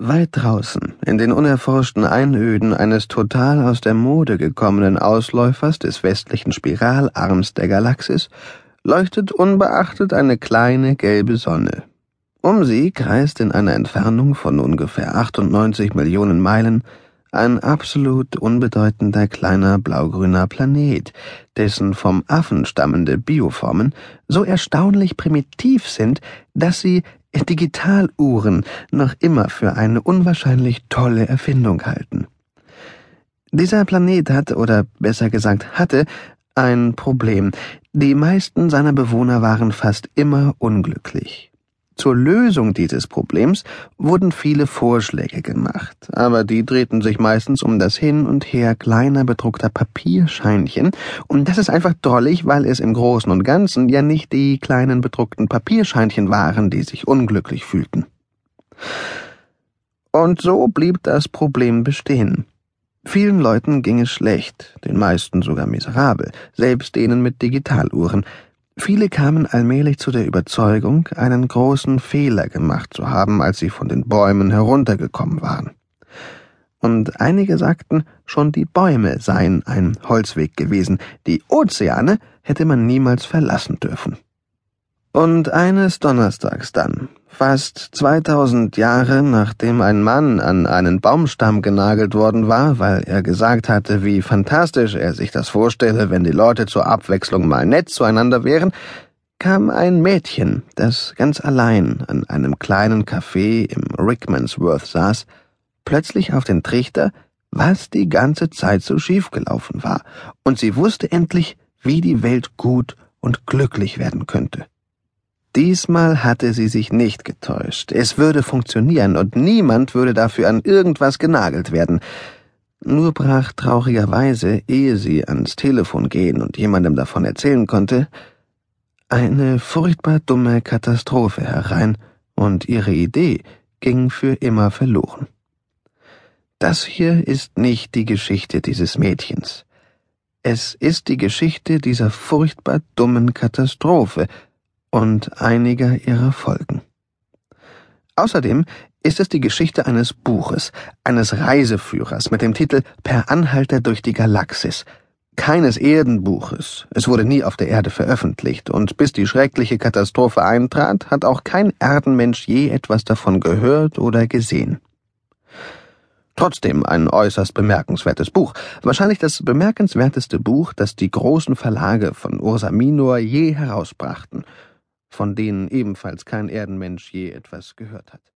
Weit draußen, in den unerforschten Einöden eines total aus der Mode gekommenen Ausläufers des westlichen Spiralarms der Galaxis, leuchtet unbeachtet eine kleine gelbe Sonne. Um sie kreist in einer Entfernung von ungefähr 98 Millionen Meilen ein absolut unbedeutender kleiner blaugrüner Planet, dessen vom Affen stammende Bioformen so erstaunlich primitiv sind, dass sie Digitaluhren noch immer für eine unwahrscheinlich tolle Erfindung halten. Dieser Planet hat, oder besser gesagt hatte, ein Problem. Die meisten seiner Bewohner waren fast immer unglücklich. Zur Lösung dieses Problems wurden viele Vorschläge gemacht, aber die drehten sich meistens um das Hin und Her kleiner bedruckter Papierscheinchen, und das ist einfach drollig, weil es im Großen und Ganzen ja nicht die kleinen bedruckten Papierscheinchen waren, die sich unglücklich fühlten. Und so blieb das Problem bestehen. Vielen Leuten ging es schlecht, den meisten sogar miserabel, selbst denen mit Digitaluhren, Viele kamen allmählich zu der Überzeugung, einen großen Fehler gemacht zu haben, als sie von den Bäumen heruntergekommen waren. Und einige sagten, schon die Bäume seien ein Holzweg gewesen, die Ozeane hätte man niemals verlassen dürfen. Und eines Donnerstags dann, fast 2000 Jahre nachdem ein Mann an einen Baumstamm genagelt worden war, weil er gesagt hatte, wie fantastisch er sich das vorstelle, wenn die Leute zur Abwechslung mal nett zueinander wären, kam ein Mädchen, das ganz allein an einem kleinen Café im Rickmansworth saß, plötzlich auf den Trichter, was die ganze Zeit so schiefgelaufen war, und sie wusste endlich, wie die Welt gut und glücklich werden könnte. Diesmal hatte sie sich nicht getäuscht. Es würde funktionieren und niemand würde dafür an irgendwas genagelt werden. Nur brach traurigerweise, ehe sie ans Telefon gehen und jemandem davon erzählen konnte, eine furchtbar dumme Katastrophe herein, und ihre Idee ging für immer verloren. Das hier ist nicht die Geschichte dieses Mädchens. Es ist die Geschichte dieser furchtbar dummen Katastrophe, und einiger ihrer Folgen. Außerdem ist es die Geschichte eines Buches, eines Reiseführers mit dem Titel Per Anhalter durch die Galaxis, keines Erdenbuches. Es wurde nie auf der Erde veröffentlicht, und bis die schreckliche Katastrophe eintrat, hat auch kein Erdenmensch je etwas davon gehört oder gesehen. Trotzdem ein äußerst bemerkenswertes Buch. Wahrscheinlich das bemerkenswerteste Buch, das die großen Verlage von Ursa Minor je herausbrachten von denen ebenfalls kein Erdenmensch je etwas gehört hat.